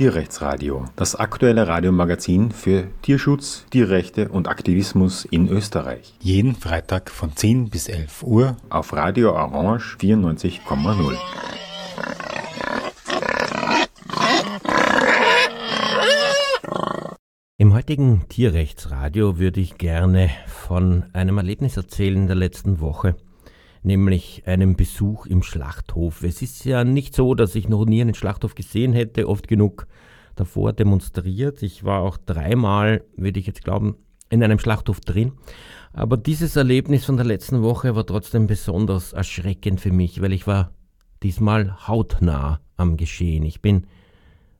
Tierrechtsradio, das aktuelle Radiomagazin für Tierschutz, Tierrechte und Aktivismus in Österreich. Jeden Freitag von 10 bis 11 Uhr auf Radio Orange 94,0. Im heutigen Tierrechtsradio würde ich gerne von einem Erlebnis erzählen der letzten Woche, nämlich einem Besuch im Schlachthof. Es ist ja nicht so, dass ich noch nie einen Schlachthof gesehen hätte, oft genug davor demonstriert. Ich war auch dreimal, würde ich jetzt glauben, in einem Schlachthof drin. Aber dieses Erlebnis von der letzten Woche war trotzdem besonders erschreckend für mich, weil ich war diesmal hautnah am Geschehen. Ich bin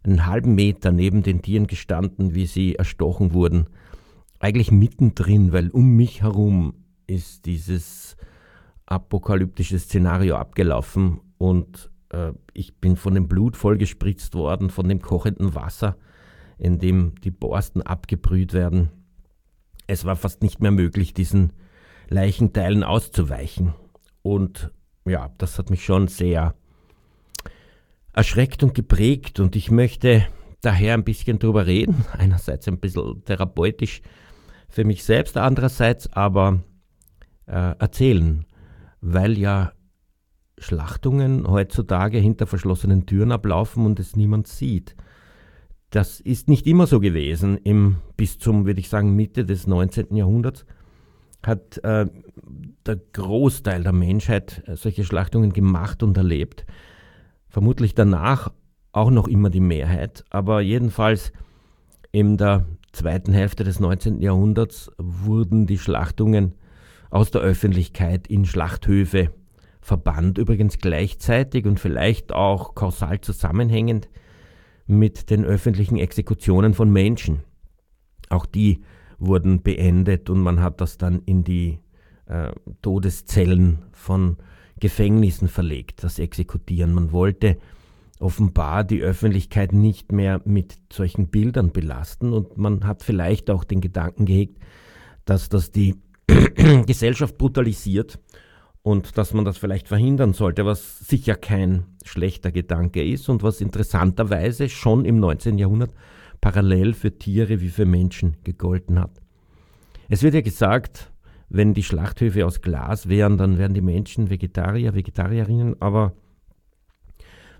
einen halben Meter neben den Tieren gestanden, wie sie erstochen wurden. Eigentlich mittendrin, weil um mich herum ist dieses apokalyptische Szenario abgelaufen und äh, ich bin von dem Blut vollgespritzt worden, von dem kochenden Wasser, in dem die Borsten abgebrüht werden. Es war fast nicht mehr möglich, diesen Leichenteilen auszuweichen. Und ja, das hat mich schon sehr erschreckt und geprägt und ich möchte daher ein bisschen drüber reden. Einerseits ein bisschen therapeutisch für mich selbst, andererseits aber äh, erzählen, weil ja Schlachtungen heutzutage hinter verschlossenen Türen ablaufen und es niemand sieht. Das ist nicht immer so gewesen. Im, bis zum, würde ich sagen, Mitte des 19. Jahrhunderts hat äh, der Großteil der Menschheit solche Schlachtungen gemacht und erlebt vermutlich danach auch noch immer die Mehrheit, aber jedenfalls in der zweiten Hälfte des 19. Jahrhunderts wurden die Schlachtungen aus der Öffentlichkeit in Schlachthöfe verbannt, übrigens gleichzeitig und vielleicht auch kausal zusammenhängend mit den öffentlichen Exekutionen von Menschen. Auch die wurden beendet und man hat das dann in die äh, Todeszellen von Gefängnissen verlegt, das Exekutieren. Man wollte offenbar die Öffentlichkeit nicht mehr mit solchen Bildern belasten und man hat vielleicht auch den Gedanken gehegt, dass das die Gesellschaft brutalisiert und dass man das vielleicht verhindern sollte, was sicher kein schlechter Gedanke ist und was interessanterweise schon im 19. Jahrhundert parallel für Tiere wie für Menschen gegolten hat. Es wird ja gesagt, wenn die Schlachthöfe aus Glas wären, dann wären die Menschen Vegetarier, Vegetarierinnen, aber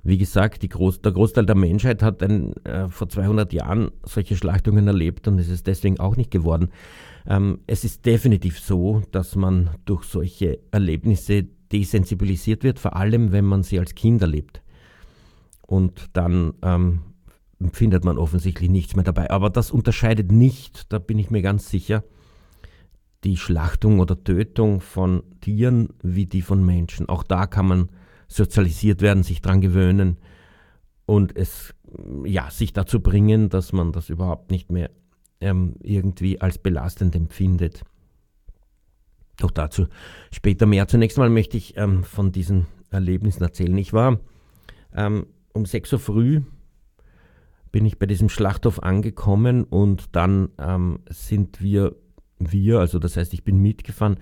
wie gesagt, Groß, der Großteil der Menschheit hat ein, äh, vor 200 Jahren solche Schlachtungen erlebt und es ist deswegen auch nicht geworden. Ähm, es ist definitiv so, dass man durch solche Erlebnisse desensibilisiert wird, vor allem wenn man sie als Kind erlebt. Und dann ähm, findet man offensichtlich nichts mehr dabei. Aber das unterscheidet nicht, da bin ich mir ganz sicher, die Schlachtung oder Tötung von Tieren wie die von Menschen. Auch da kann man sozialisiert werden, sich dran gewöhnen und es ja sich dazu bringen, dass man das überhaupt nicht mehr ähm, irgendwie als belastend empfindet. Doch dazu später mehr. Zunächst mal möchte ich ähm, von diesen Erlebnissen erzählen. Ich war ähm, um 6 Uhr früh bin ich bei diesem Schlachthof angekommen und dann ähm, sind wir wir, also das heißt, ich bin mitgefahren,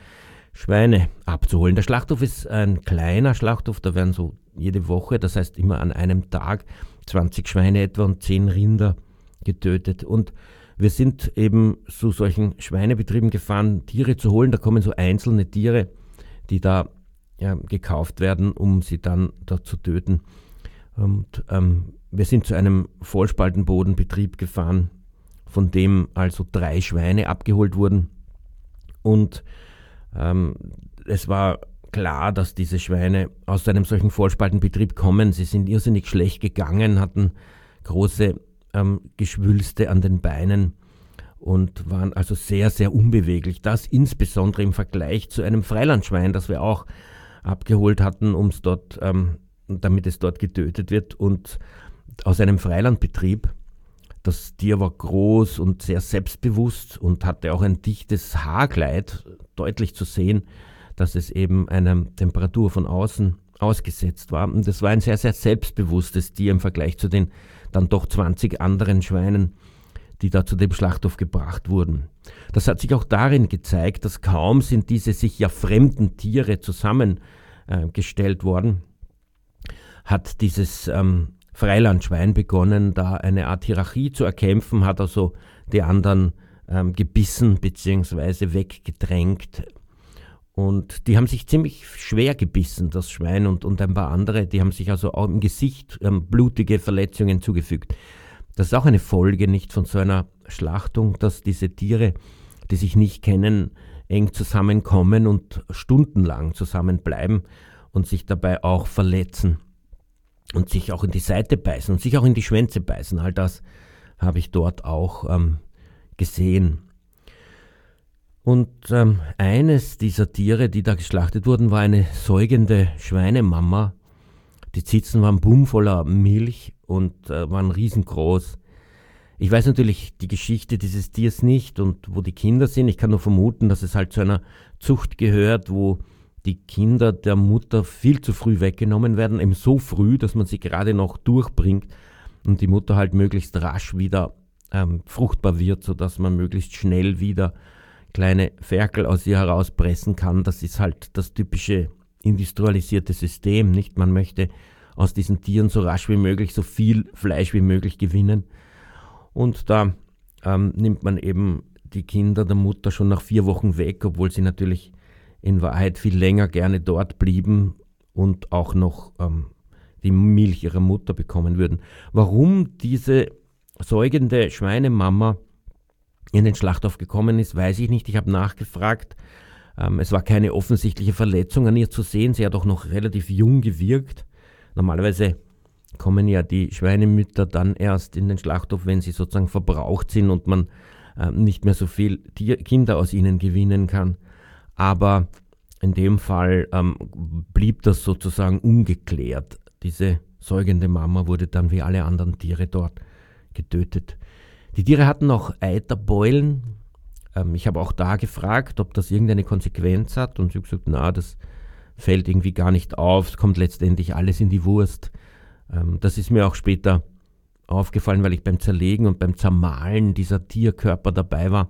Schweine abzuholen. Der Schlachthof ist ein kleiner Schlachthof, da werden so jede Woche, das heißt immer an einem Tag, 20 Schweine etwa und 10 Rinder getötet. Und wir sind eben zu solchen Schweinebetrieben gefahren, Tiere zu holen. Da kommen so einzelne Tiere, die da ja, gekauft werden, um sie dann da zu töten. Und ähm, wir sind zu einem Vollspaltenbodenbetrieb gefahren, von dem also drei Schweine abgeholt wurden. Und ähm, es war klar, dass diese Schweine aus einem solchen Vollspaltenbetrieb kommen. Sie sind irrsinnig schlecht gegangen, hatten große ähm, Geschwülste an den Beinen und waren also sehr, sehr unbeweglich. Das insbesondere im Vergleich zu einem Freilandschwein, das wir auch abgeholt hatten, um es dort, ähm, damit es dort getötet wird. Und aus einem Freilandbetrieb das Tier war groß und sehr selbstbewusst und hatte auch ein dichtes Haarkleid, deutlich zu sehen, dass es eben einer Temperatur von außen ausgesetzt war. Und es war ein sehr, sehr selbstbewusstes Tier im Vergleich zu den dann doch 20 anderen Schweinen, die da zu dem Schlachthof gebracht wurden. Das hat sich auch darin gezeigt, dass kaum sind diese sich ja fremden Tiere zusammengestellt worden, hat dieses ähm, Freilandschwein begonnen, da eine Art Hierarchie zu erkämpfen, hat also die anderen ähm, gebissen bzw. weggedrängt. Und die haben sich ziemlich schwer gebissen, das Schwein und, und ein paar andere, die haben sich also auch im Gesicht ähm, blutige Verletzungen zugefügt. Das ist auch eine Folge nicht von so einer Schlachtung, dass diese Tiere, die sich nicht kennen, eng zusammenkommen und stundenlang zusammenbleiben und sich dabei auch verletzen und sich auch in die Seite beißen und sich auch in die Schwänze beißen. All das habe ich dort auch ähm, gesehen. Und ähm, eines dieser Tiere, die da geschlachtet wurden, war eine säugende Schweinemama. Die Zitzen waren bumm voller Milch und äh, waren riesengroß. Ich weiß natürlich die Geschichte dieses Tiers nicht und wo die Kinder sind. Ich kann nur vermuten, dass es halt zu einer Zucht gehört, wo die Kinder der Mutter viel zu früh weggenommen werden, eben so früh, dass man sie gerade noch durchbringt und die Mutter halt möglichst rasch wieder ähm, fruchtbar wird, sodass man möglichst schnell wieder kleine Ferkel aus ihr herauspressen kann. Das ist halt das typische industrialisierte System, nicht? Man möchte aus diesen Tieren so rasch wie möglich so viel Fleisch wie möglich gewinnen. Und da ähm, nimmt man eben die Kinder der Mutter schon nach vier Wochen weg, obwohl sie natürlich in Wahrheit viel länger gerne dort blieben und auch noch ähm, die Milch ihrer Mutter bekommen würden. Warum diese säugende Schweinemama in den Schlachthof gekommen ist, weiß ich nicht. Ich habe nachgefragt. Ähm, es war keine offensichtliche Verletzung an ihr zu sehen. Sie hat auch noch relativ jung gewirkt. Normalerweise kommen ja die Schweinemütter dann erst in den Schlachthof, wenn sie sozusagen verbraucht sind und man äh, nicht mehr so viel Tier Kinder aus ihnen gewinnen kann. Aber in dem Fall ähm, blieb das sozusagen ungeklärt. Diese säugende Mama wurde dann wie alle anderen Tiere dort getötet. Die Tiere hatten auch Eiterbeulen. Ähm, ich habe auch da gefragt, ob das irgendeine Konsequenz hat und sie hat gesagt, na, das fällt irgendwie gar nicht auf, es kommt letztendlich alles in die Wurst. Ähm, das ist mir auch später aufgefallen, weil ich beim Zerlegen und beim Zermahlen dieser Tierkörper dabei war.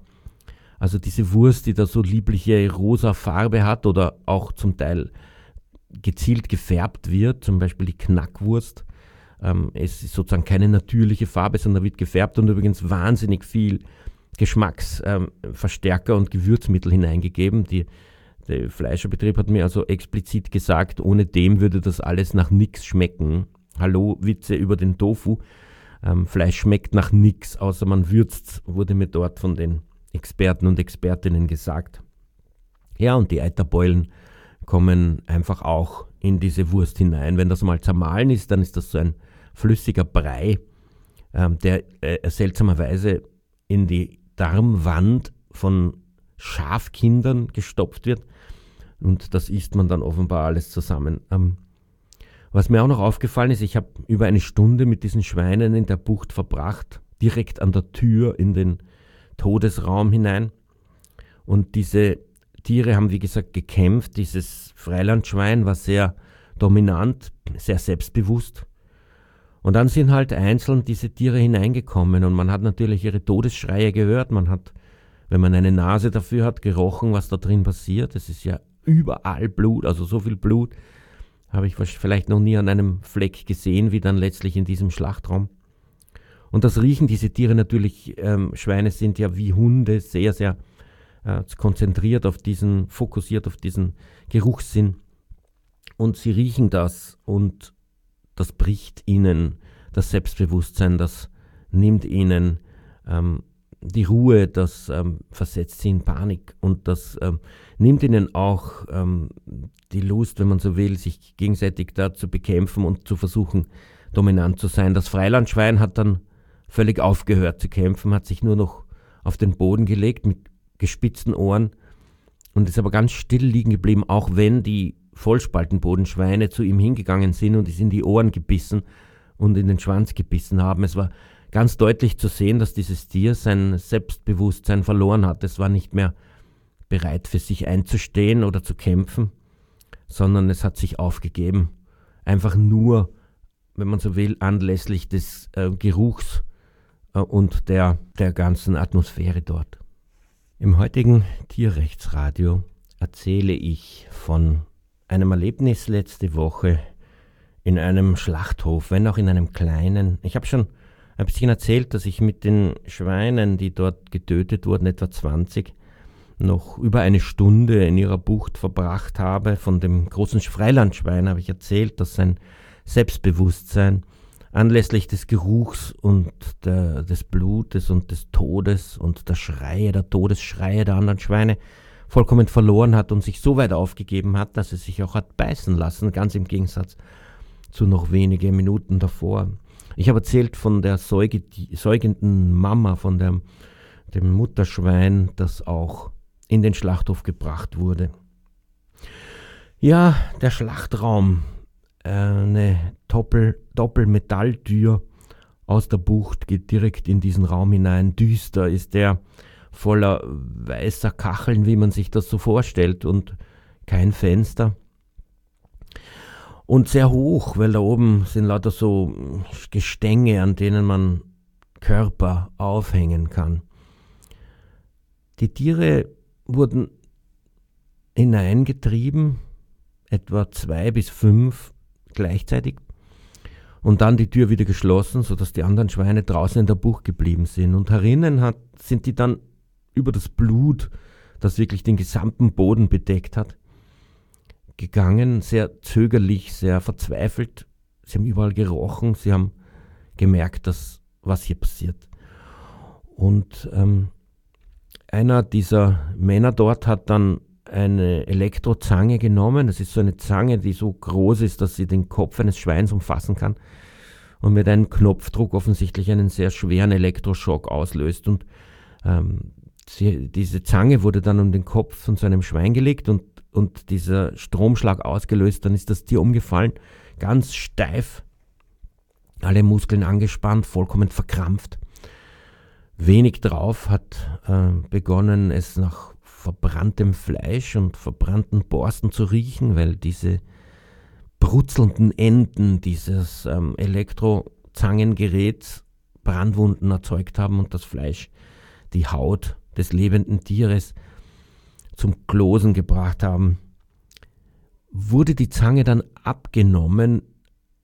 Also diese Wurst, die da so liebliche rosa Farbe hat oder auch zum Teil gezielt gefärbt wird, zum Beispiel die Knackwurst. Ähm, es ist sozusagen keine natürliche Farbe, sondern wird gefärbt und übrigens wahnsinnig viel Geschmacksverstärker ähm, und Gewürzmittel hineingegeben. Die, der Fleischerbetrieb hat mir also explizit gesagt, ohne dem würde das alles nach nichts schmecken. Hallo, Witze über den Tofu. Ähm, Fleisch schmeckt nach nichts, außer man würzt, wurde mir dort von den Experten und Expertinnen gesagt. Ja, und die Eiterbeulen kommen einfach auch in diese Wurst hinein. Wenn das mal zermahlen ist, dann ist das so ein flüssiger Brei, ähm, der äh, seltsamerweise in die Darmwand von Schafkindern gestopft wird. Und das isst man dann offenbar alles zusammen. Ähm, was mir auch noch aufgefallen ist, ich habe über eine Stunde mit diesen Schweinen in der Bucht verbracht, direkt an der Tür in den Todesraum hinein. Und diese Tiere haben, wie gesagt, gekämpft. Dieses Freilandschwein war sehr dominant, sehr selbstbewusst. Und dann sind halt einzeln diese Tiere hineingekommen und man hat natürlich ihre Todesschreie gehört. Man hat, wenn man eine Nase dafür hat, gerochen, was da drin passiert. Es ist ja überall Blut, also so viel Blut habe ich vielleicht noch nie an einem Fleck gesehen, wie dann letztlich in diesem Schlachtraum. Und das riechen diese Tiere natürlich, ähm, Schweine sind ja wie Hunde sehr, sehr äh, konzentriert auf diesen, fokussiert auf diesen Geruchssinn. Und sie riechen das und das bricht ihnen das Selbstbewusstsein, das nimmt ihnen ähm, die Ruhe, das ähm, versetzt sie in Panik und das ähm, nimmt ihnen auch ähm, die Lust, wenn man so will, sich gegenseitig da zu bekämpfen und zu versuchen, dominant zu sein. Das Freilandschwein hat dann völlig aufgehört zu kämpfen, hat sich nur noch auf den Boden gelegt mit gespitzten Ohren und ist aber ganz still liegen geblieben, auch wenn die Vollspaltenbodenschweine zu ihm hingegangen sind und es in die Ohren gebissen und in den Schwanz gebissen haben. Es war ganz deutlich zu sehen, dass dieses Tier sein Selbstbewusstsein verloren hat. Es war nicht mehr bereit für sich einzustehen oder zu kämpfen, sondern es hat sich aufgegeben. Einfach nur, wenn man so will, anlässlich des äh, Geruchs und der, der ganzen Atmosphäre dort. Im heutigen Tierrechtsradio erzähle ich von einem Erlebnis letzte Woche in einem Schlachthof, wenn auch in einem kleinen. Ich habe schon ein bisschen erzählt, dass ich mit den Schweinen, die dort getötet wurden, etwa 20, noch über eine Stunde in ihrer Bucht verbracht habe. Von dem großen Freilandschwein habe ich erzählt, dass sein Selbstbewusstsein anlässlich des Geruchs und der, des Blutes und des Todes und der Schreie, der Todesschreie der anderen Schweine vollkommen verloren hat und sich so weit aufgegeben hat, dass es sich auch hat beißen lassen, ganz im Gegensatz zu noch wenige Minuten davor. Ich habe erzählt von der Säuge, säugenden Mama, von der, dem Mutterschwein, das auch in den Schlachthof gebracht wurde. Ja, der Schlachtraum, eine Doppel, Doppelmetalltür aus der Bucht geht direkt in diesen Raum hinein. Düster ist der, voller weißer Kacheln, wie man sich das so vorstellt, und kein Fenster. Und sehr hoch, weil da oben sind lauter so Gestänge, an denen man Körper aufhängen kann. Die Tiere wurden hineingetrieben, etwa zwei bis fünf gleichzeitig, und dann die Tür wieder geschlossen, sodass die anderen Schweine draußen in der Bucht geblieben sind. Und herinnen hat, sind die dann über das Blut, das wirklich den gesamten Boden bedeckt hat, gegangen, sehr zögerlich, sehr verzweifelt. Sie haben überall gerochen, sie haben gemerkt, dass was hier passiert. Und ähm, einer dieser Männer dort hat dann eine Elektrozange genommen. Das ist so eine Zange, die so groß ist, dass sie den Kopf eines Schweins umfassen kann und mit einem Knopfdruck offensichtlich einen sehr schweren Elektroschock auslöst. Und ähm, sie, diese Zange wurde dann um den Kopf von so einem Schwein gelegt und, und dieser Stromschlag ausgelöst. Dann ist das Tier umgefallen, ganz steif, alle Muskeln angespannt, vollkommen verkrampft. Wenig drauf hat äh, begonnen, es nach verbranntem Fleisch und verbrannten Borsten zu riechen, weil diese brutzelnden Enden dieses ähm, Elektrozangengeräts Brandwunden erzeugt haben und das Fleisch, die Haut des lebenden Tieres zum Klosen gebracht haben. Wurde die Zange dann abgenommen,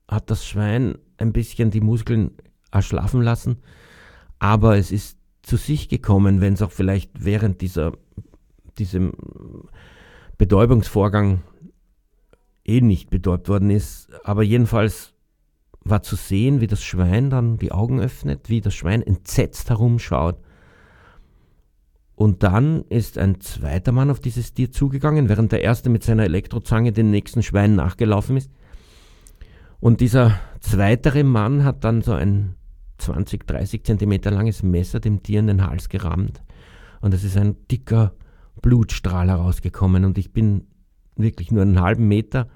hat das Schwein ein bisschen die Muskeln erschlafen lassen, aber es ist zu sich gekommen, wenn es auch vielleicht während dieser, diesem Betäubungsvorgang eh nicht betäubt worden ist. Aber jedenfalls war zu sehen, wie das Schwein dann die Augen öffnet, wie das Schwein entsetzt herumschaut und dann ist ein zweiter Mann auf dieses Tier zugegangen, während der erste mit seiner Elektrozange den nächsten Schwein nachgelaufen ist. Und dieser zweitere Mann hat dann so ein 20, 30 Zentimeter langes Messer dem Tier in den Hals gerammt. Und es ist ein dicker Blutstrahl herausgekommen. Und ich bin wirklich nur einen halben Meter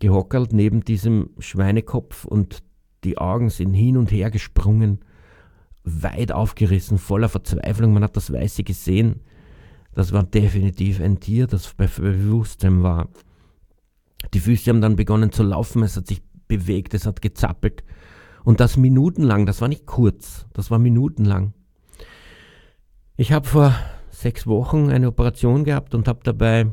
gehockert neben diesem Schweinekopf und die Augen sind hin und her gesprungen weit aufgerissen, voller Verzweiflung. Man hat das Weiße gesehen. Das war definitiv ein Tier, das bei Bewusstsein war. Die Füße haben dann begonnen zu laufen, es hat sich bewegt, es hat gezappelt. Und das minutenlang, das war nicht kurz, das war minutenlang. Ich habe vor sechs Wochen eine Operation gehabt und habe dabei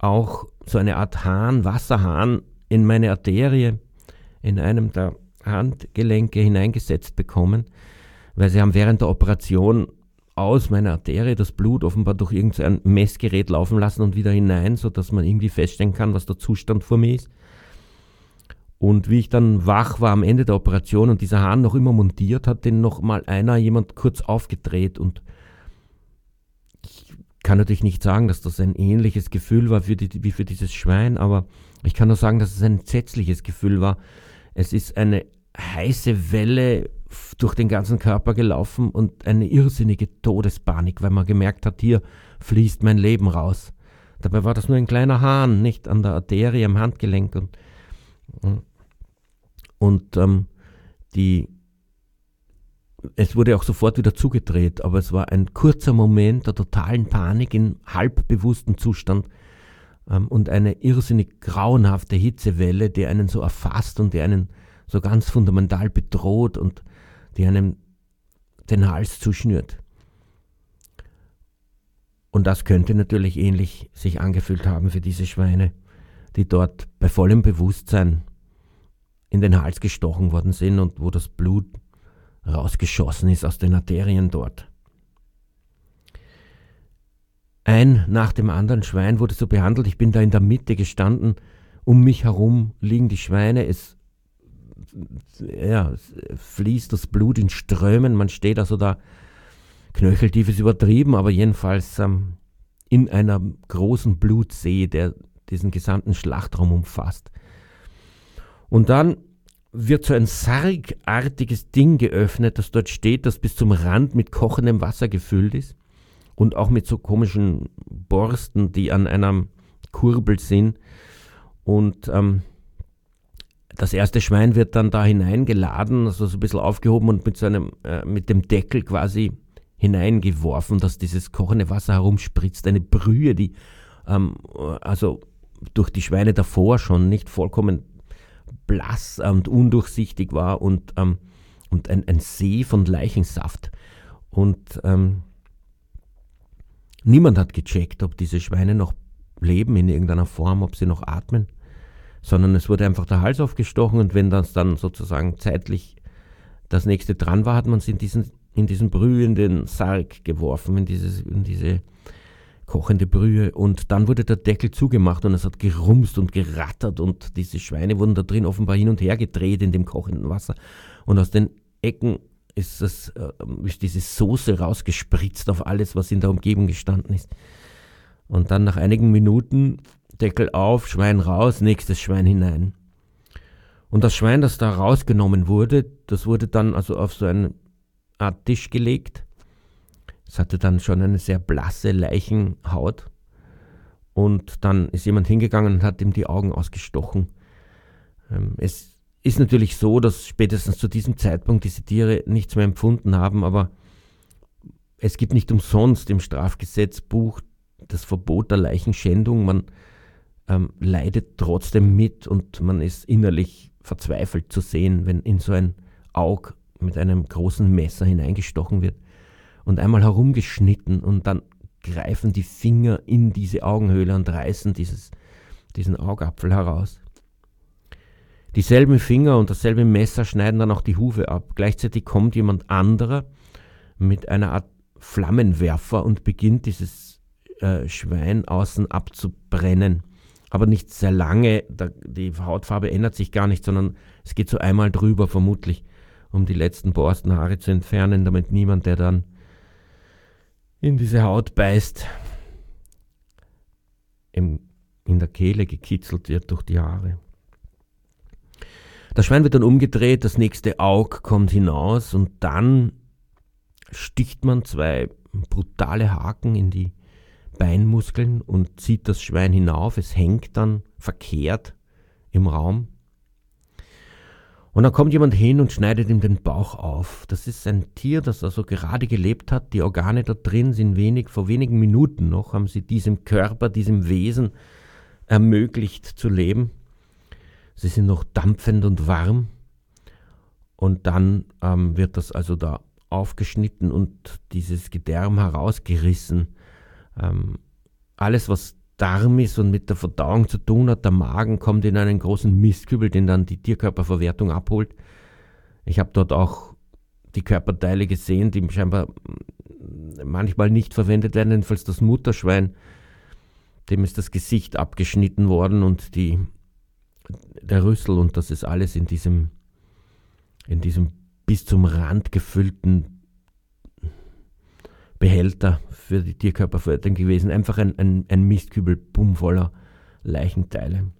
auch so eine Art Hahn, Wasserhahn in meine Arterie, in einem der Handgelenke hineingesetzt bekommen weil sie haben während der Operation aus meiner Arterie das Blut offenbar durch irgendein Messgerät laufen lassen und wieder hinein, sodass man irgendwie feststellen kann, was der Zustand vor mir ist. Und wie ich dann wach war am Ende der Operation und dieser Hahn noch immer montiert, hat den noch mal einer jemand kurz aufgedreht und kann natürlich nicht sagen, dass das ein ähnliches Gefühl war für die, wie für dieses Schwein, aber ich kann nur sagen, dass es ein entsetzliches Gefühl war. Es ist eine heiße Welle durch den ganzen Körper gelaufen und eine irrsinnige Todespanik, weil man gemerkt hat, hier fließt mein Leben raus. Dabei war das nur ein kleiner Hahn, nicht an der Arterie am Handgelenk. Und, und ähm, die, es wurde auch sofort wieder zugedreht, aber es war ein kurzer Moment der totalen Panik in halbbewusstem Zustand ähm, und eine irrsinnig grauenhafte Hitzewelle, die einen so erfasst und die einen so ganz fundamental bedroht und die einem den Hals zuschnürt. Und das könnte natürlich ähnlich sich angefühlt haben für diese Schweine, die dort bei vollem Bewusstsein in den Hals gestochen worden sind und wo das Blut rausgeschossen ist aus den Arterien dort. Ein nach dem anderen Schwein wurde so behandelt. Ich bin da in der Mitte gestanden. Um mich herum liegen die Schweine. Es, ja, es fließt das Blut in Strömen. Man steht also da. Knöcheltief ist übertrieben, aber jedenfalls ähm, in einer großen Blutsee, der diesen gesamten Schlachtraum umfasst. Und dann wird so ein sargartiges Ding geöffnet, das dort steht, das bis zum Rand mit kochendem Wasser gefüllt ist und auch mit so komischen Borsten, die an einem Kurbel sind. Und ähm, das erste Schwein wird dann da hineingeladen, also so ein bisschen aufgehoben und mit, so einem, äh, mit dem Deckel quasi hineingeworfen, dass dieses kochende Wasser herumspritzt. Eine Brühe, die ähm, also durch die Schweine davor schon nicht vollkommen blass und undurchsichtig war und, ähm, und ein, ein, See von Leichensaft. Und ähm, niemand hat gecheckt, ob diese Schweine noch leben in irgendeiner Form, ob sie noch atmen, sondern es wurde einfach der Hals aufgestochen und wenn das dann sozusagen zeitlich das nächste dran war, hat man sie in diesen, in diesen brühenden Sarg geworfen, in, dieses, in diese kochende Brühe und dann wurde der Deckel zugemacht und es hat gerumst und gerattert und diese Schweine wurden da drin offenbar hin und her gedreht in dem kochenden Wasser und aus den Ecken ist, das, äh, ist diese Soße rausgespritzt auf alles, was in der Umgebung gestanden ist. Und dann nach einigen Minuten Deckel auf, Schwein raus, nächstes Schwein hinein. Und das Schwein, das da rausgenommen wurde, das wurde dann also auf so eine Art Tisch gelegt es hatte dann schon eine sehr blasse Leichenhaut. Und dann ist jemand hingegangen und hat ihm die Augen ausgestochen. Ähm, es ist natürlich so, dass spätestens zu diesem Zeitpunkt diese Tiere nichts mehr empfunden haben, aber es gibt nicht umsonst im Strafgesetzbuch das Verbot der Leichenschändung. Man ähm, leidet trotzdem mit und man ist innerlich verzweifelt zu sehen, wenn in so ein Aug mit einem großen Messer hineingestochen wird und einmal herumgeschnitten und dann greifen die Finger in diese Augenhöhle und reißen dieses, diesen Augapfel heraus. Dieselben Finger und dasselbe Messer schneiden dann auch die Hufe ab. Gleichzeitig kommt jemand anderer mit einer Art Flammenwerfer und beginnt dieses äh, Schwein außen abzubrennen. Aber nicht sehr lange, da, die Hautfarbe ändert sich gar nicht, sondern es geht so einmal drüber vermutlich, um die letzten Borstenhaare zu entfernen, damit niemand, der dann in diese Haut beißt, in der Kehle gekitzelt wird durch die Haare. Das Schwein wird dann umgedreht, das nächste Aug kommt hinaus und dann sticht man zwei brutale Haken in die Beinmuskeln und zieht das Schwein hinauf. Es hängt dann verkehrt im Raum. Und dann kommt jemand hin und schneidet ihm den Bauch auf. Das ist ein Tier, das also gerade gelebt hat. Die Organe da drin sind wenig, vor wenigen Minuten noch haben sie diesem Körper, diesem Wesen ermöglicht zu leben. Sie sind noch dampfend und warm. Und dann ähm, wird das also da aufgeschnitten und dieses Gedärm herausgerissen. Ähm, alles, was Darm ist und mit der Verdauung zu tun hat. Der Magen kommt in einen großen Mistkübel, den dann die Tierkörperverwertung abholt. Ich habe dort auch die Körperteile gesehen, die scheinbar manchmal nicht verwendet werden, jedenfalls das Mutterschwein. Dem ist das Gesicht abgeschnitten worden und die, der Rüssel und das ist alles in diesem, in diesem bis zum Rand gefüllten Behälter für die Tierkörperverwertung gewesen. Einfach ein, ein, ein Mistkübel bumm voller Leichenteile.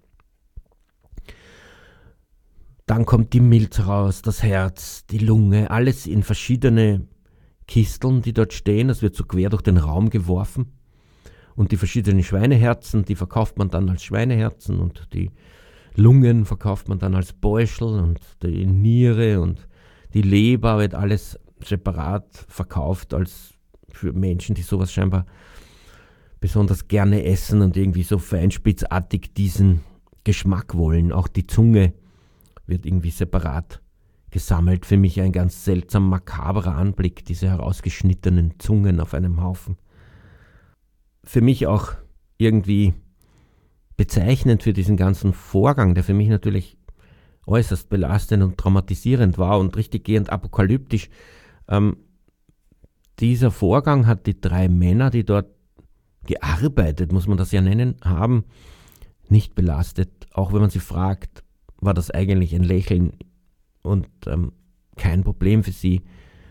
Dann kommt die Milz raus, das Herz, die Lunge, alles in verschiedene Kisteln, die dort stehen. Das wird so quer durch den Raum geworfen. Und die verschiedenen Schweineherzen, die verkauft man dann als Schweineherzen und die Lungen verkauft man dann als Beuschel und die Niere und die Leber wird alles separat verkauft als für Menschen, die sowas scheinbar besonders gerne essen und irgendwie so feinspitzartig diesen Geschmack wollen. Auch die Zunge wird irgendwie separat gesammelt. Für mich ein ganz seltsam makaberer Anblick, diese herausgeschnittenen Zungen auf einem Haufen. Für mich auch irgendwie bezeichnend für diesen ganzen Vorgang, der für mich natürlich äußerst belastend und traumatisierend war und richtig gehend apokalyptisch. Ähm, dieser Vorgang hat die drei Männer, die dort gearbeitet, muss man das ja nennen, haben, nicht belastet. Auch wenn man sie fragt, war das eigentlich ein Lächeln und ähm, kein Problem für sie.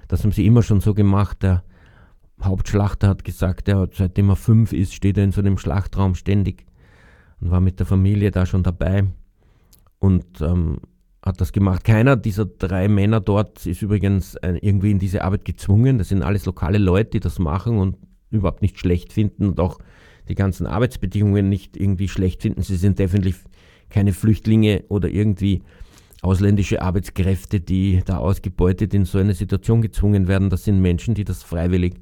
Das haben sie immer schon so gemacht. Der Hauptschlachter hat gesagt, er hat, seitdem er fünf ist, steht er in so einem Schlachtraum ständig und war mit der Familie da schon dabei und ähm, hat das gemacht. Keiner dieser drei Männer dort ist übrigens irgendwie in diese Arbeit gezwungen. Das sind alles lokale Leute, die das machen und überhaupt nicht schlecht finden und auch die ganzen Arbeitsbedingungen nicht irgendwie schlecht finden. Sie sind definitiv keine Flüchtlinge oder irgendwie ausländische Arbeitskräfte, die da ausgebeutet in so eine Situation gezwungen werden. Das sind Menschen, die das freiwillig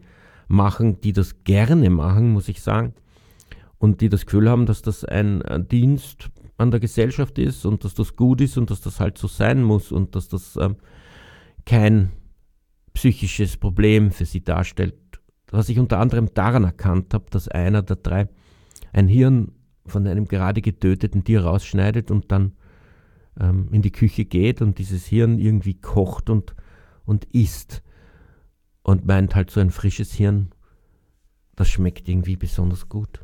machen, die das gerne machen, muss ich sagen, und die das Gefühl haben, dass das ein Dienst an der Gesellschaft ist und dass das gut ist und dass das halt so sein muss und dass das ähm, kein psychisches Problem für sie darstellt. Was ich unter anderem daran erkannt habe, dass einer der drei ein Hirn von einem gerade getöteten Tier rausschneidet und dann ähm, in die Küche geht und dieses Hirn irgendwie kocht und, und isst und meint halt so ein frisches Hirn, das schmeckt irgendwie besonders gut.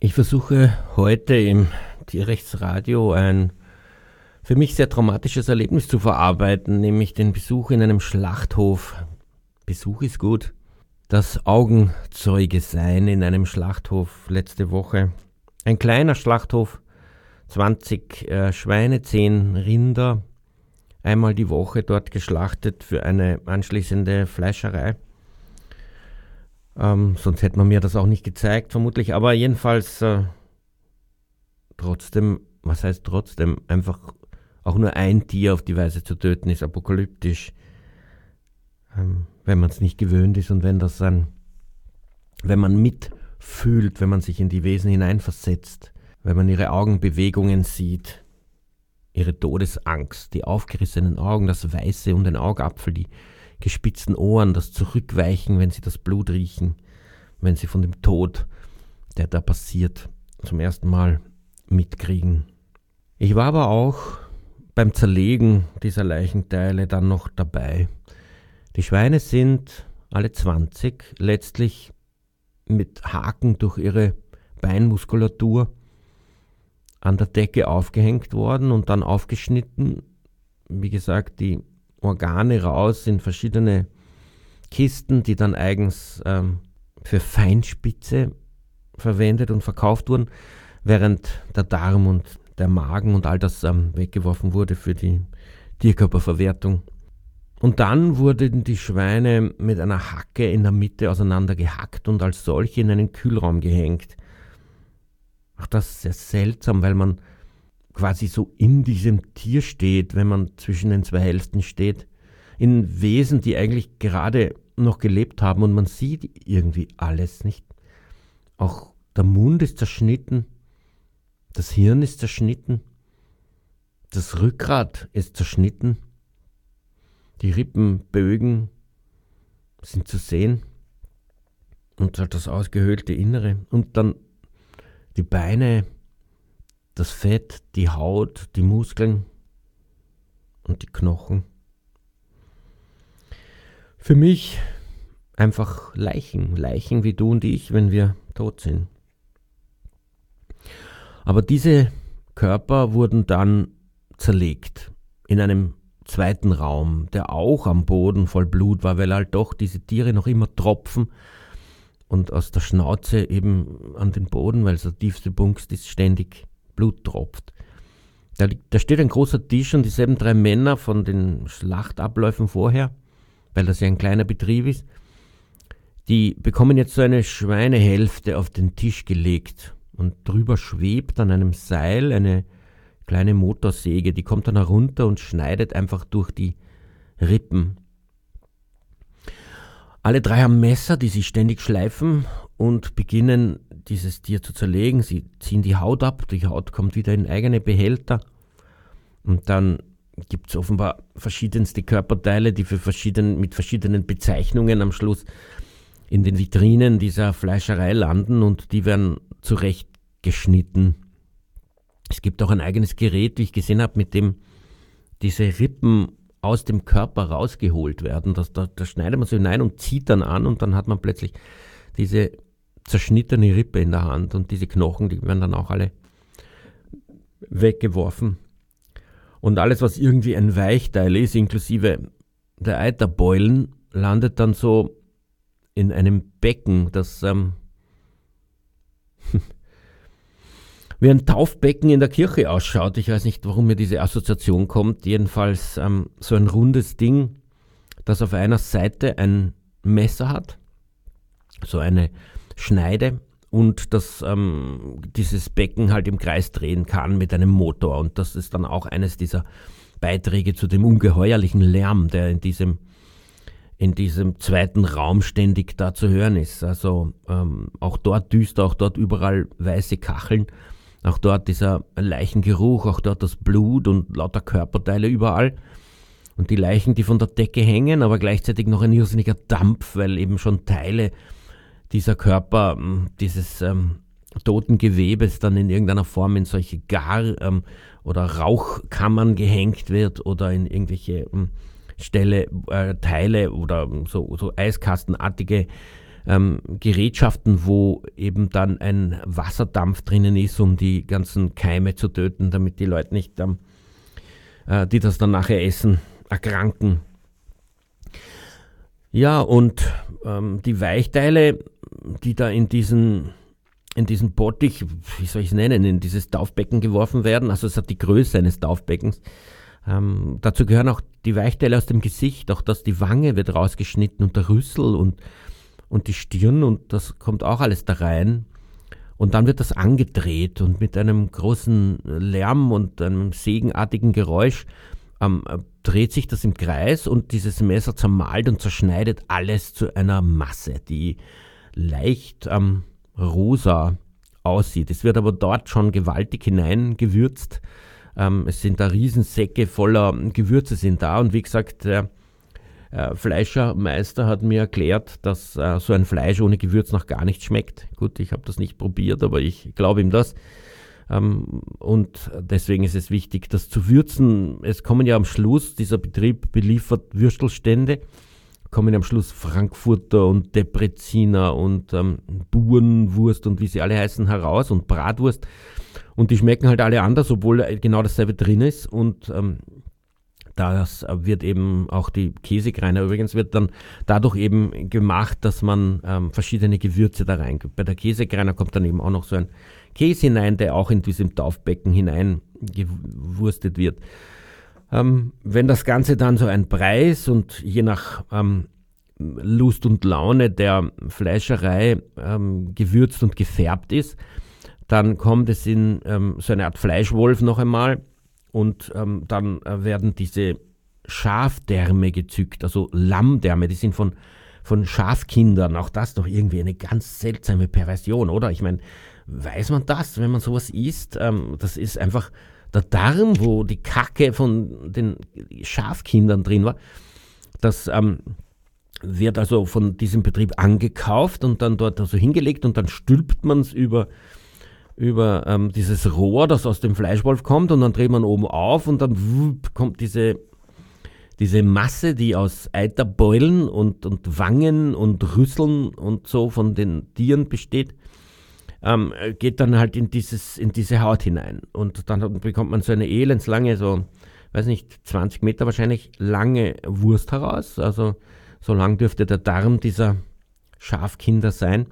Ich versuche heute im Tierrechtsradio ein für mich sehr traumatisches Erlebnis zu verarbeiten, nämlich den Besuch in einem Schlachthof. Besuch ist gut. Das Augenzeuge sein in einem Schlachthof letzte Woche. Ein kleiner Schlachthof, 20 äh, Schweine, 10 Rinder, einmal die Woche dort geschlachtet für eine anschließende Fleischerei. Ähm, sonst hätte man mir das auch nicht gezeigt, vermutlich. Aber jedenfalls äh, trotzdem, was heißt trotzdem, einfach auch nur ein Tier auf die Weise zu töten, ist apokalyptisch. Ähm, wenn man es nicht gewöhnt ist und wenn das dann, wenn man mitfühlt, wenn man sich in die Wesen hineinversetzt, wenn man ihre Augenbewegungen sieht, ihre Todesangst, die aufgerissenen Augen, das Weiße um den Augapfel, die gespitzten Ohren, das Zurückweichen, wenn sie das Blut riechen, wenn sie von dem Tod, der da passiert, zum ersten Mal mitkriegen. Ich war aber auch beim Zerlegen dieser Leichenteile dann noch dabei. Die Schweine sind alle 20 letztlich mit Haken durch ihre Beinmuskulatur an der Decke aufgehängt worden und dann aufgeschnitten. Wie gesagt, die Organe raus in verschiedene Kisten, die dann eigens ähm, für Feinspitze verwendet und verkauft wurden während der Darm und der Magen und all das ähm, weggeworfen wurde für die Tierkörperverwertung. Und dann wurden die Schweine mit einer Hacke in der Mitte auseinander gehackt und als solche in einen Kühlraum gehängt. Auch das ist sehr seltsam, weil man quasi so in diesem Tier steht, wenn man zwischen den zwei Hälften steht. In Wesen, die eigentlich gerade noch gelebt haben und man sieht irgendwie alles nicht. Auch der Mund ist zerschnitten, das Hirn ist zerschnitten. Das Rückgrat ist zerschnitten. Die Rippenbögen sind zu sehen. Und halt das ausgehöhlte Innere. Und dann die Beine, das Fett, die Haut, die Muskeln und die Knochen. Für mich einfach Leichen, Leichen wie du und ich, wenn wir tot sind. Aber diese Körper wurden dann zerlegt in einem zweiten Raum, der auch am Boden voll Blut war, weil halt doch diese Tiere noch immer tropfen und aus der Schnauze eben an den Boden, weil so der tiefste Punkt ist, ständig Blut tropft. Da, da steht ein großer Tisch und dieselben drei Männer von den Schlachtabläufen vorher, weil das ja ein kleiner Betrieb ist, die bekommen jetzt so eine Schweinehälfte auf den Tisch gelegt und drüber schwebt an einem Seil eine kleine Motorsäge, die kommt dann herunter und schneidet einfach durch die Rippen. Alle drei haben Messer, die sie ständig schleifen und beginnen dieses Tier zu zerlegen. Sie ziehen die Haut ab, die Haut kommt wieder in eigene Behälter und dann gibt es offenbar verschiedenste Körperteile, die für verschieden, mit verschiedenen Bezeichnungen am Schluss in den Vitrinen dieser Fleischerei landen und die werden zurecht geschnitten. Es gibt auch ein eigenes Gerät, wie ich gesehen habe, mit dem diese Rippen aus dem Körper rausgeholt werden. Das, da, da schneidet man so hinein und zieht dann an und dann hat man plötzlich diese zerschnittene Rippe in der Hand und diese Knochen, die werden dann auch alle weggeworfen. Und alles, was irgendwie ein Weichteil ist, inklusive der Eiterbeulen, landet dann so in einem Becken, das ähm, wie ein Taufbecken in der Kirche ausschaut. Ich weiß nicht, warum mir diese Assoziation kommt. Jedenfalls ähm, so ein rundes Ding, das auf einer Seite ein Messer hat, so eine Schneide und das ähm, dieses Becken halt im Kreis drehen kann mit einem Motor. Und das ist dann auch eines dieser Beiträge zu dem ungeheuerlichen Lärm, der in diesem in diesem zweiten Raum ständig da zu hören ist. Also ähm, auch dort düster, auch dort überall weiße Kacheln, auch dort dieser Leichengeruch, auch dort das Blut und lauter Körperteile überall. Und die Leichen, die von der Decke hängen, aber gleichzeitig noch ein irrsinniger Dampf, weil eben schon Teile dieser Körper, hm, dieses ähm, toten Gewebes dann in irgendeiner Form in solche Gar- ähm, oder Rauchkammern gehängt wird oder in irgendwelche ähm, Stelle, äh, Teile oder so, so eiskastenartige ähm, Gerätschaften, wo eben dann ein Wasserdampf drinnen ist, um die ganzen Keime zu töten, damit die Leute nicht, ähm, äh, die das dann nachher essen, erkranken. Ja, und ähm, die Weichteile, die da in diesen, in diesen Bottich, wie soll ich es nennen, in dieses Taufbecken geworfen werden, also es hat die Größe eines Taufbeckens, ähm, dazu gehören auch die Weichteile aus dem Gesicht, auch dass die Wange wird rausgeschnitten und der Rüssel und, und die Stirn und das kommt auch alles da rein. Und dann wird das angedreht und mit einem großen Lärm und einem segenartigen Geräusch ähm, dreht sich das im Kreis und dieses Messer zermalt und zerschneidet alles zu einer Masse, die leicht ähm, rosa aussieht. Es wird aber dort schon gewaltig hineingewürzt ähm, es sind da Riesensäcke voller Gewürze sind da und wie gesagt, der äh, Fleischermeister hat mir erklärt, dass äh, so ein Fleisch ohne Gewürz noch gar nicht schmeckt. Gut, ich habe das nicht probiert, aber ich glaube ihm das. Ähm, und deswegen ist es wichtig, das zu würzen. Es kommen ja am Schluss, dieser Betrieb beliefert Würstelstände, kommen am Schluss Frankfurter und Depreziner und ähm, Burenwurst und wie sie alle heißen heraus und Bratwurst. Und die schmecken halt alle anders, obwohl genau dasselbe drin ist. Und ähm, das wird eben auch die Käsekreiner übrigens wird dann dadurch eben gemacht, dass man ähm, verschiedene Gewürze da reingibt. Bei der Käsekreiner kommt dann eben auch noch so ein Käse hinein, der auch in diesem Taufbecken hineingewurstet wird. Ähm, wenn das Ganze dann so ein Preis und je nach ähm, Lust und Laune der Fleischerei ähm, gewürzt und gefärbt ist, dann kommt es in ähm, so eine Art Fleischwolf noch einmal und ähm, dann äh, werden diese Schafdärme gezückt, also Lammdärme, die sind von, von Schafkindern. Auch das doch irgendwie eine ganz seltsame Perversion, oder? Ich meine, weiß man das, wenn man sowas isst? Ähm, das ist einfach der Darm, wo die Kacke von den Schafkindern drin war. Das ähm, wird also von diesem Betrieb angekauft und dann dort also hingelegt und dann stülpt man es über über ähm, dieses Rohr, das aus dem Fleischwolf kommt und dann dreht man oben auf und dann wupp, kommt diese, diese Masse, die aus Eiterbeulen und, und Wangen und Rüsseln und so von den Tieren besteht, ähm, geht dann halt in, dieses, in diese Haut hinein. Und dann bekommt man so eine elendslange, so, weiß nicht, 20 Meter wahrscheinlich lange Wurst heraus. Also so lang dürfte der Darm dieser Schafkinder sein.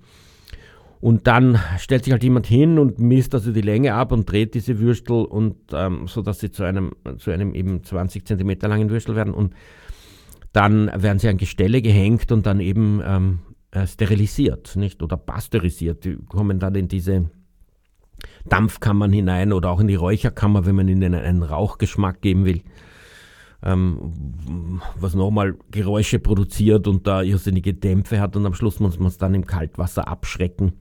Und dann stellt sich halt jemand hin und misst also die Länge ab und dreht diese Würstel und ähm, so dass sie zu einem, zu einem eben 20 Zentimeter langen Würstel werden und dann werden sie an Gestelle gehängt und dann eben ähm, äh, sterilisiert, nicht? Oder pasteurisiert. Die kommen dann in diese Dampfkammern hinein oder auch in die Räucherkammer, wenn man ihnen einen Rauchgeschmack geben will. Ähm, was nochmal Geräusche produziert und da irrsinnige Dämpfe hat und am Schluss muss man es dann im Kaltwasser abschrecken.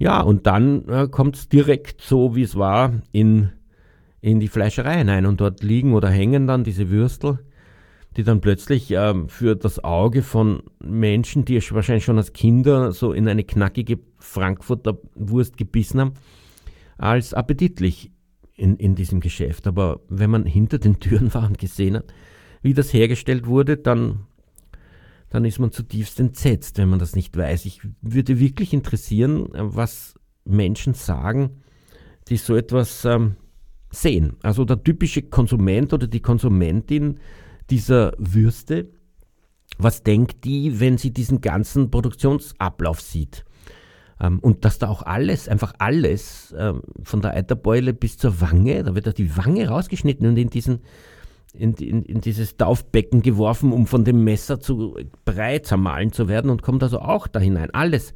Ja, und dann äh, kommt es direkt so, wie es war, in, in die Fleischerei hinein. Und dort liegen oder hängen dann diese Würstel, die dann plötzlich äh, für das Auge von Menschen, die wahrscheinlich schon als Kinder so in eine knackige Frankfurter Wurst gebissen haben, als appetitlich in, in diesem Geschäft. Aber wenn man hinter den Türen war und gesehen hat, wie das hergestellt wurde, dann, dann ist man zutiefst entsetzt, wenn man das nicht weiß. Ich würde wirklich interessieren, was Menschen sagen, die so etwas ähm, sehen. Also der typische Konsument oder die Konsumentin dieser Würste, was denkt die, wenn sie diesen ganzen Produktionsablauf sieht? Ähm, und dass da auch alles, einfach alles, ähm, von der Eiterbeule bis zur Wange, da wird da die Wange rausgeschnitten und in diesen in, in, in, dieses Taufbecken geworfen, um von dem Messer zu breit zermahlen zu werden und kommt also auch da hinein. Alles,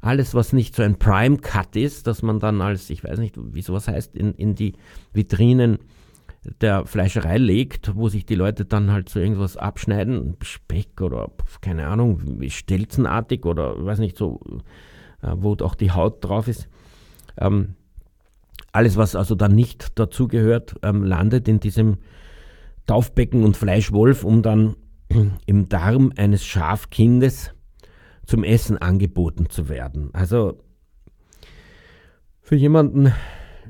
alles, was nicht so ein Prime Cut ist, dass man dann als, ich weiß nicht, wie sowas heißt, in, in die Vitrinen der Fleischerei legt, wo sich die Leute dann halt so irgendwas abschneiden, Speck oder keine Ahnung, stelzenartig oder weiß nicht so wo auch die Haut drauf ist. Ähm, alles, was also dann nicht dazugehört, ähm, landet in diesem Taufbecken und Fleischwolf, um dann im Darm eines Schafkindes zum Essen angeboten zu werden. Also für jemanden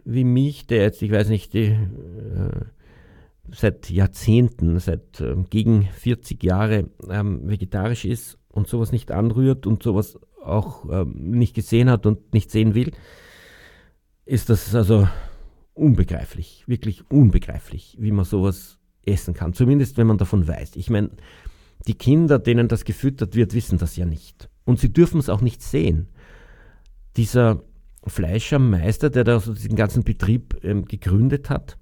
wie mich, der jetzt, ich weiß nicht, die, äh, seit Jahrzehnten, seit äh, gegen 40 Jahre ähm, vegetarisch ist und sowas nicht anrührt und sowas auch ähm, nicht gesehen hat und nicht sehen will, ist das also unbegreiflich, wirklich unbegreiflich, wie man sowas essen kann. Zumindest wenn man davon weiß. Ich meine, die Kinder, denen das gefüttert wird, wissen das ja nicht. Und sie dürfen es auch nicht sehen. Dieser Fleischermeister, der da also diesen ganzen Betrieb ähm, gegründet hat,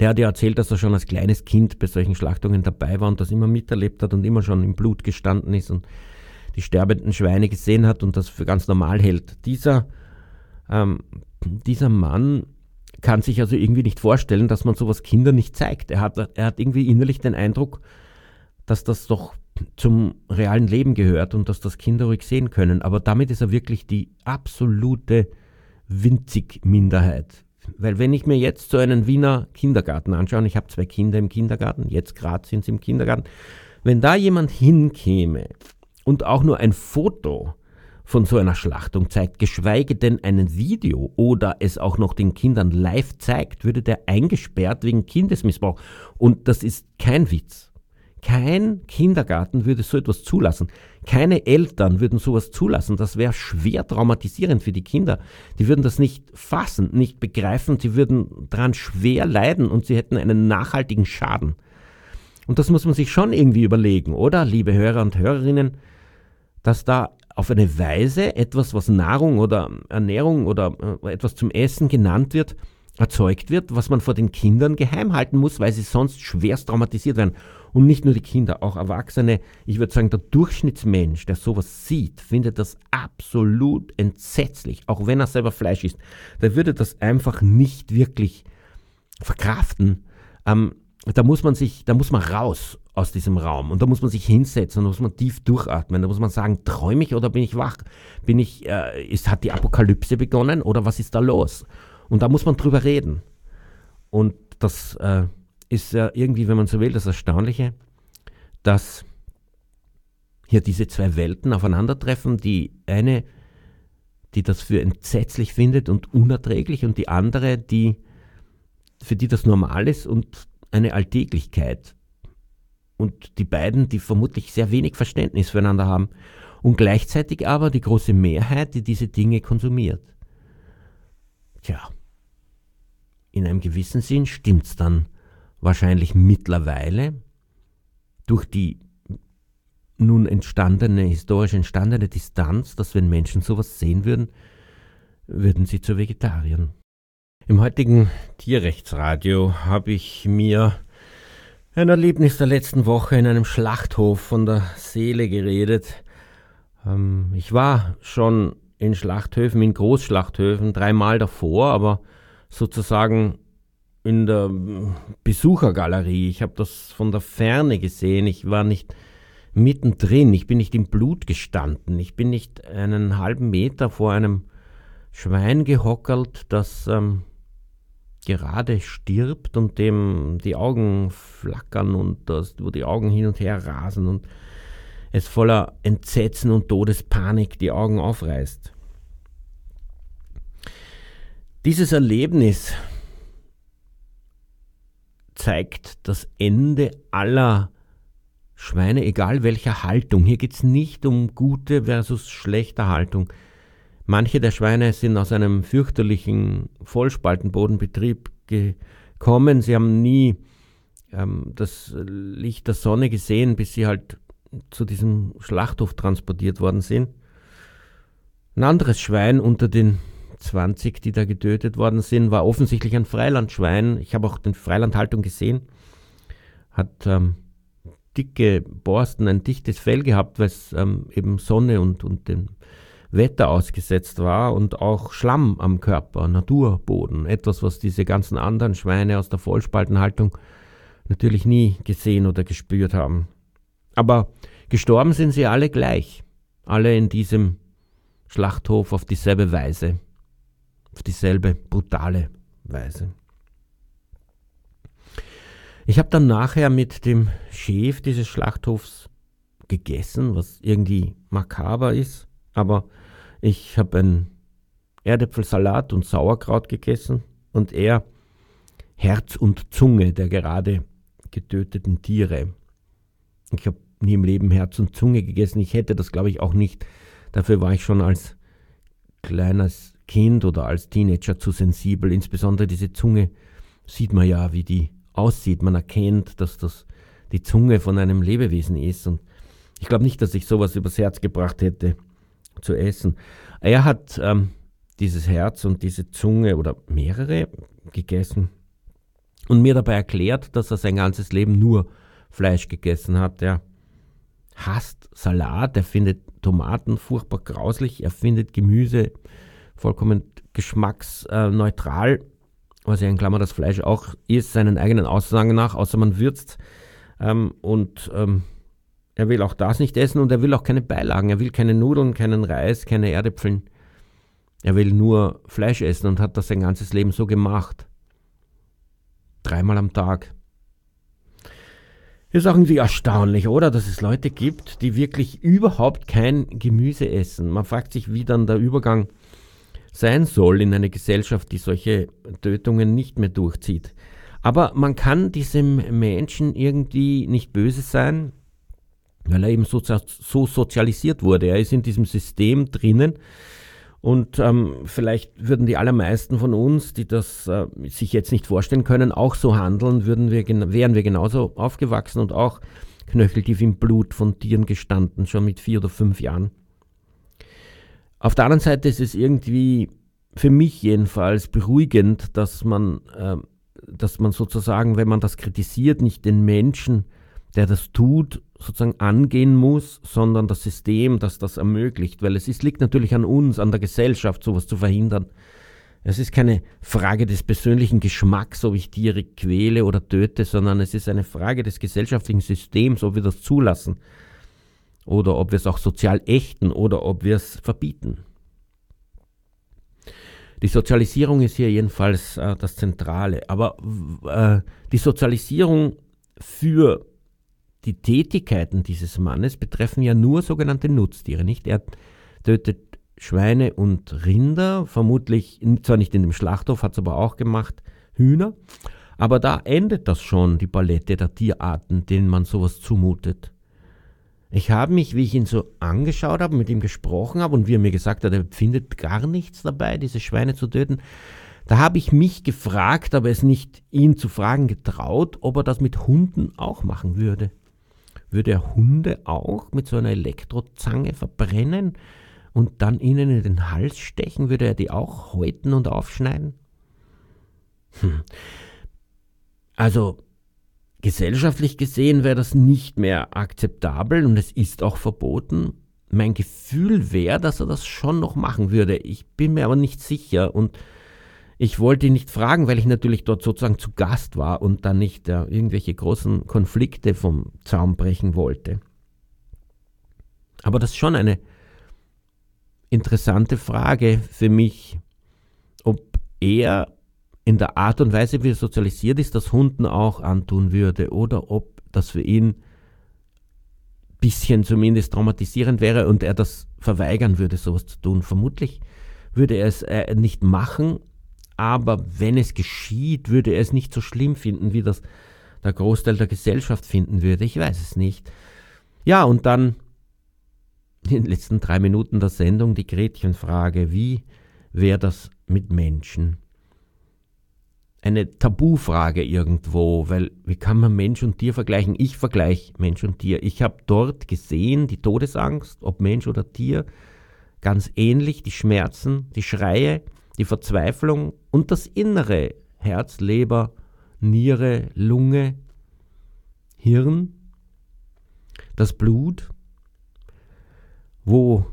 der hat ja erzählt, dass er schon als kleines Kind bei solchen Schlachtungen dabei war und das immer miterlebt hat und immer schon im Blut gestanden ist und die sterbenden Schweine gesehen hat und das für ganz normal hält. Dieser, ähm, dieser Mann kann sich also irgendwie nicht vorstellen, dass man sowas Kindern nicht zeigt. Er hat, er hat irgendwie innerlich den Eindruck, dass das doch zum realen Leben gehört und dass das Kinder ruhig sehen können. Aber damit ist er wirklich die absolute winzig Minderheit. Weil wenn ich mir jetzt so einen Wiener Kindergarten anschaue, ich habe zwei Kinder im Kindergarten, jetzt gerade sind sie im Kindergarten, wenn da jemand hinkäme und auch nur ein Foto von so einer Schlachtung zeigt, geschweige denn ein Video oder es auch noch den Kindern live zeigt, würde der eingesperrt wegen Kindesmissbrauch. Und das ist kein Witz. Kein Kindergarten würde so etwas zulassen. Keine Eltern würden sowas zulassen. Das wäre schwer traumatisierend für die Kinder. Die würden das nicht fassen, nicht begreifen. Sie würden daran schwer leiden und sie hätten einen nachhaltigen Schaden. Und das muss man sich schon irgendwie überlegen, oder, liebe Hörer und Hörerinnen? Dass da auf eine Weise etwas, was Nahrung oder Ernährung oder äh, etwas zum Essen genannt wird, erzeugt wird, was man vor den Kindern geheim halten muss, weil sie sonst schwerst traumatisiert werden. Und nicht nur die Kinder, auch Erwachsene. Ich würde sagen, der Durchschnittsmensch, der sowas sieht, findet das absolut entsetzlich, auch wenn er selber Fleisch isst. Der würde das einfach nicht wirklich verkraften. Ähm, da muss man sich, da muss man raus aus diesem Raum. Und da muss man sich hinsetzen da muss man tief durchatmen. Da muss man sagen, träume ich oder bin ich wach? Bin ich, äh, ist, hat die Apokalypse begonnen oder was ist da los? Und da muss man drüber reden. Und das äh, ist ja irgendwie, wenn man so will, das Erstaunliche, dass hier diese zwei Welten aufeinandertreffen. Die eine, die das für entsetzlich findet und unerträglich und die andere, die, für die das normal ist und eine Alltäglichkeit und die beiden, die vermutlich sehr wenig Verständnis füreinander haben und gleichzeitig aber die große Mehrheit, die diese Dinge konsumiert. Tja, in einem gewissen Sinn stimmt es dann wahrscheinlich mittlerweile durch die nun entstandene, historisch entstandene Distanz, dass wenn Menschen sowas sehen würden, würden sie zu Vegetariern. Im heutigen Tierrechtsradio habe ich mir ein Erlebnis der letzten Woche in einem Schlachthof von der Seele geredet. Ähm, ich war schon in Schlachthöfen, in Großschlachthöfen, dreimal davor, aber sozusagen in der Besuchergalerie. Ich habe das von der Ferne gesehen. Ich war nicht mittendrin. Ich bin nicht im Blut gestanden. Ich bin nicht einen halben Meter vor einem Schwein gehockert, das ähm, gerade stirbt und dem die Augen flackern und das, wo die Augen hin und her rasen und es voller Entsetzen und Todespanik die Augen aufreißt. Dieses Erlebnis zeigt das Ende aller Schweine, egal welcher Haltung. Hier geht es nicht um gute versus schlechte Haltung. Manche der Schweine sind aus einem fürchterlichen Vollspaltenbodenbetrieb gekommen. Sie haben nie ähm, das Licht der Sonne gesehen, bis sie halt zu diesem Schlachthof transportiert worden sind. Ein anderes Schwein unter den 20, die da getötet worden sind, war offensichtlich ein Freilandschwein. Ich habe auch den Freilandhaltung gesehen. Hat ähm, dicke Borsten, ein dichtes Fell gehabt, weil es ähm, eben Sonne und, und dem Wetter ausgesetzt war und auch Schlamm am Körper, Naturboden. Etwas, was diese ganzen anderen Schweine aus der Vollspaltenhaltung natürlich nie gesehen oder gespürt haben. Aber gestorben sind sie alle gleich. Alle in diesem Schlachthof auf dieselbe Weise. Auf dieselbe brutale Weise. Ich habe dann nachher mit dem Chef dieses Schlachthofs gegessen, was irgendwie makaber ist, aber ich habe einen Erdäpfelsalat und Sauerkraut gegessen und er Herz und Zunge der gerade getöteten Tiere. Ich habe nie im Leben Herz und Zunge gegessen. Ich hätte das, glaube ich, auch nicht. Dafür war ich schon als kleines Kind oder als Teenager zu sensibel. Insbesondere diese Zunge sieht man ja, wie die aussieht. Man erkennt, dass das die Zunge von einem Lebewesen ist. Und ich glaube nicht, dass ich sowas übers Herz gebracht hätte zu essen. Er hat ähm, dieses Herz und diese Zunge oder mehrere gegessen und mir dabei erklärt, dass er sein ganzes Leben nur Fleisch gegessen hat. Er hasst Salat, er findet Tomaten furchtbar grauslich, er findet Gemüse vollkommen geschmacksneutral was ja in Klammer das Fleisch auch ist, seinen eigenen Aussagen nach, außer man würzt. Ähm, und ähm, er will auch das nicht essen und er will auch keine Beilagen. Er will keine Nudeln, keinen Reis, keine Erdäpfeln. Er will nur Fleisch essen und hat das sein ganzes Leben so gemacht. Dreimal am Tag. Ist auch irgendwie erstaunlich, oder? Dass es Leute gibt, die wirklich überhaupt kein Gemüse essen. Man fragt sich, wie dann der Übergang sein soll in einer Gesellschaft, die solche Tötungen nicht mehr durchzieht. Aber man kann diesem Menschen irgendwie nicht böse sein, weil er eben so, so sozialisiert wurde. Er ist in diesem System drinnen. Und ähm, vielleicht würden die allermeisten von uns, die das äh, sich jetzt nicht vorstellen können, auch so handeln, würden wir, wären wir genauso aufgewachsen und auch knöcheltief im Blut von Tieren gestanden, schon mit vier oder fünf Jahren. Auf der anderen Seite ist es irgendwie für mich jedenfalls beruhigend, dass man, äh, dass man sozusagen, wenn man das kritisiert, nicht den Menschen, der das tut, sozusagen angehen muss, sondern das System, das das ermöglicht. Weil es ist, liegt natürlich an uns, an der Gesellschaft, sowas zu verhindern. Es ist keine Frage des persönlichen Geschmacks, ob ich Tiere quäle oder töte, sondern es ist eine Frage des gesellschaftlichen Systems, ob wir das zulassen oder ob wir es auch sozial ächten oder ob wir es verbieten. Die Sozialisierung ist hier jedenfalls äh, das Zentrale. Aber äh, die Sozialisierung für die Tätigkeiten dieses Mannes betreffen ja nur sogenannte Nutztiere. Nicht? Er tötet Schweine und Rinder, vermutlich zwar nicht in dem Schlachthof, hat es aber auch gemacht, Hühner. Aber da endet das schon, die Palette der Tierarten, denen man sowas zumutet. Ich habe mich, wie ich ihn so angeschaut habe, mit ihm gesprochen habe und wie er mir gesagt hat, er findet gar nichts dabei, diese Schweine zu töten, da habe ich mich gefragt, aber es nicht ihn zu fragen getraut, ob er das mit Hunden auch machen würde. Würde er Hunde auch mit so einer Elektrozange verbrennen und dann ihnen in den Hals stechen? Würde er die auch häuten und aufschneiden? Hm. Also Gesellschaftlich gesehen wäre das nicht mehr akzeptabel und es ist auch verboten. Mein Gefühl wäre, dass er das schon noch machen würde. Ich bin mir aber nicht sicher und ich wollte ihn nicht fragen, weil ich natürlich dort sozusagen zu Gast war und dann nicht äh, irgendwelche großen Konflikte vom Zaum brechen wollte. Aber das ist schon eine interessante Frage für mich, ob er in der Art und Weise, wie er sozialisiert ist, das Hunden auch antun würde oder ob das für ihn ein bisschen zumindest traumatisierend wäre und er das verweigern würde, sowas zu tun. Vermutlich würde er es äh, nicht machen, aber wenn es geschieht, würde er es nicht so schlimm finden, wie das der Großteil der Gesellschaft finden würde. Ich weiß es nicht. Ja, und dann in den letzten drei Minuten der Sendung die Gretchenfrage, wie wäre das mit Menschen? Eine Tabufrage irgendwo, weil wie kann man Mensch und Tier vergleichen? Ich vergleiche Mensch und Tier. Ich habe dort gesehen, die Todesangst, ob Mensch oder Tier, ganz ähnlich, die Schmerzen, die Schreie, die Verzweiflung und das Innere, Herz, Leber, Niere, Lunge, Hirn, das Blut. Wo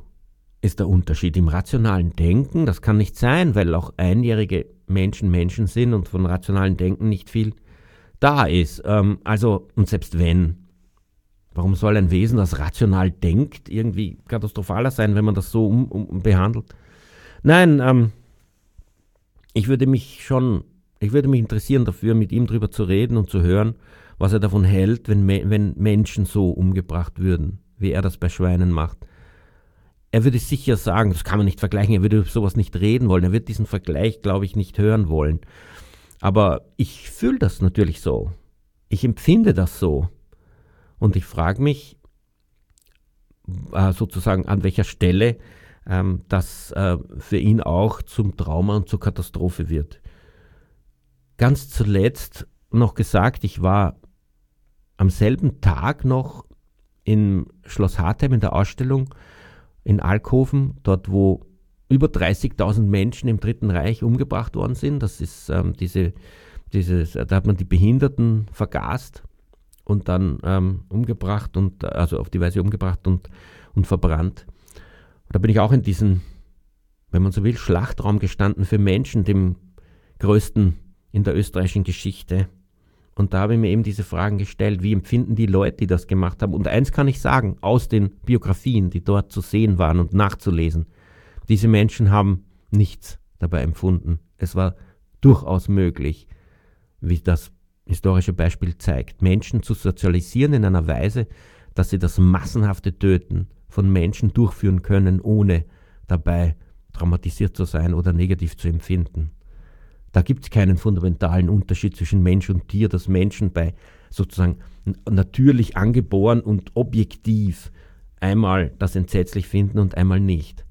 ist der Unterschied im rationalen Denken? Das kann nicht sein, weil auch einjährige Menschen Menschen sind und von rationalen Denken nicht viel da ist. Ähm, also, und selbst wenn, warum soll ein Wesen, das rational denkt, irgendwie katastrophaler sein, wenn man das so um, um, behandelt? Nein, ähm, ich würde mich schon, ich würde mich interessieren dafür, mit ihm drüber zu reden und zu hören, was er davon hält, wenn, wenn Menschen so umgebracht würden, wie er das bei Schweinen macht. Er würde sicher sagen, das kann man nicht vergleichen, er würde sowas nicht reden wollen, er wird diesen Vergleich, glaube ich, nicht hören wollen. Aber ich fühle das natürlich so. Ich empfinde das so. Und ich frage mich äh, sozusagen, an welcher Stelle ähm, das äh, für ihn auch zum Trauma und zur Katastrophe wird. Ganz zuletzt noch gesagt, ich war am selben Tag noch im Schloss Hartheim in der Ausstellung in Alkoven, dort wo über 30.000 Menschen im Dritten Reich umgebracht worden sind. Das ist ähm, diese, dieses, da hat man die Behinderten vergast und dann ähm, umgebracht und also auf die Weise umgebracht und, und verbrannt. Da bin ich auch in diesen, wenn man so will, Schlachtraum gestanden für Menschen, dem größten in der österreichischen Geschichte. Und da habe ich mir eben diese Fragen gestellt, wie empfinden die Leute, die das gemacht haben. Und eins kann ich sagen, aus den Biografien, die dort zu sehen waren und nachzulesen, diese Menschen haben nichts dabei empfunden. Es war durchaus möglich, wie das historische Beispiel zeigt, Menschen zu sozialisieren in einer Weise, dass sie das massenhafte Töten von Menschen durchführen können, ohne dabei traumatisiert zu sein oder negativ zu empfinden. Da gibt es keinen fundamentalen Unterschied zwischen Mensch und Tier, dass Menschen bei sozusagen natürlich angeboren und objektiv einmal das entsetzlich finden und einmal nicht.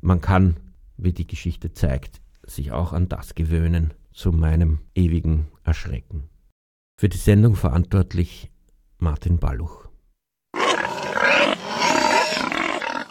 Man kann, wie die Geschichte zeigt, sich auch an das gewöhnen, zu meinem ewigen Erschrecken. Für die Sendung verantwortlich Martin Balluch.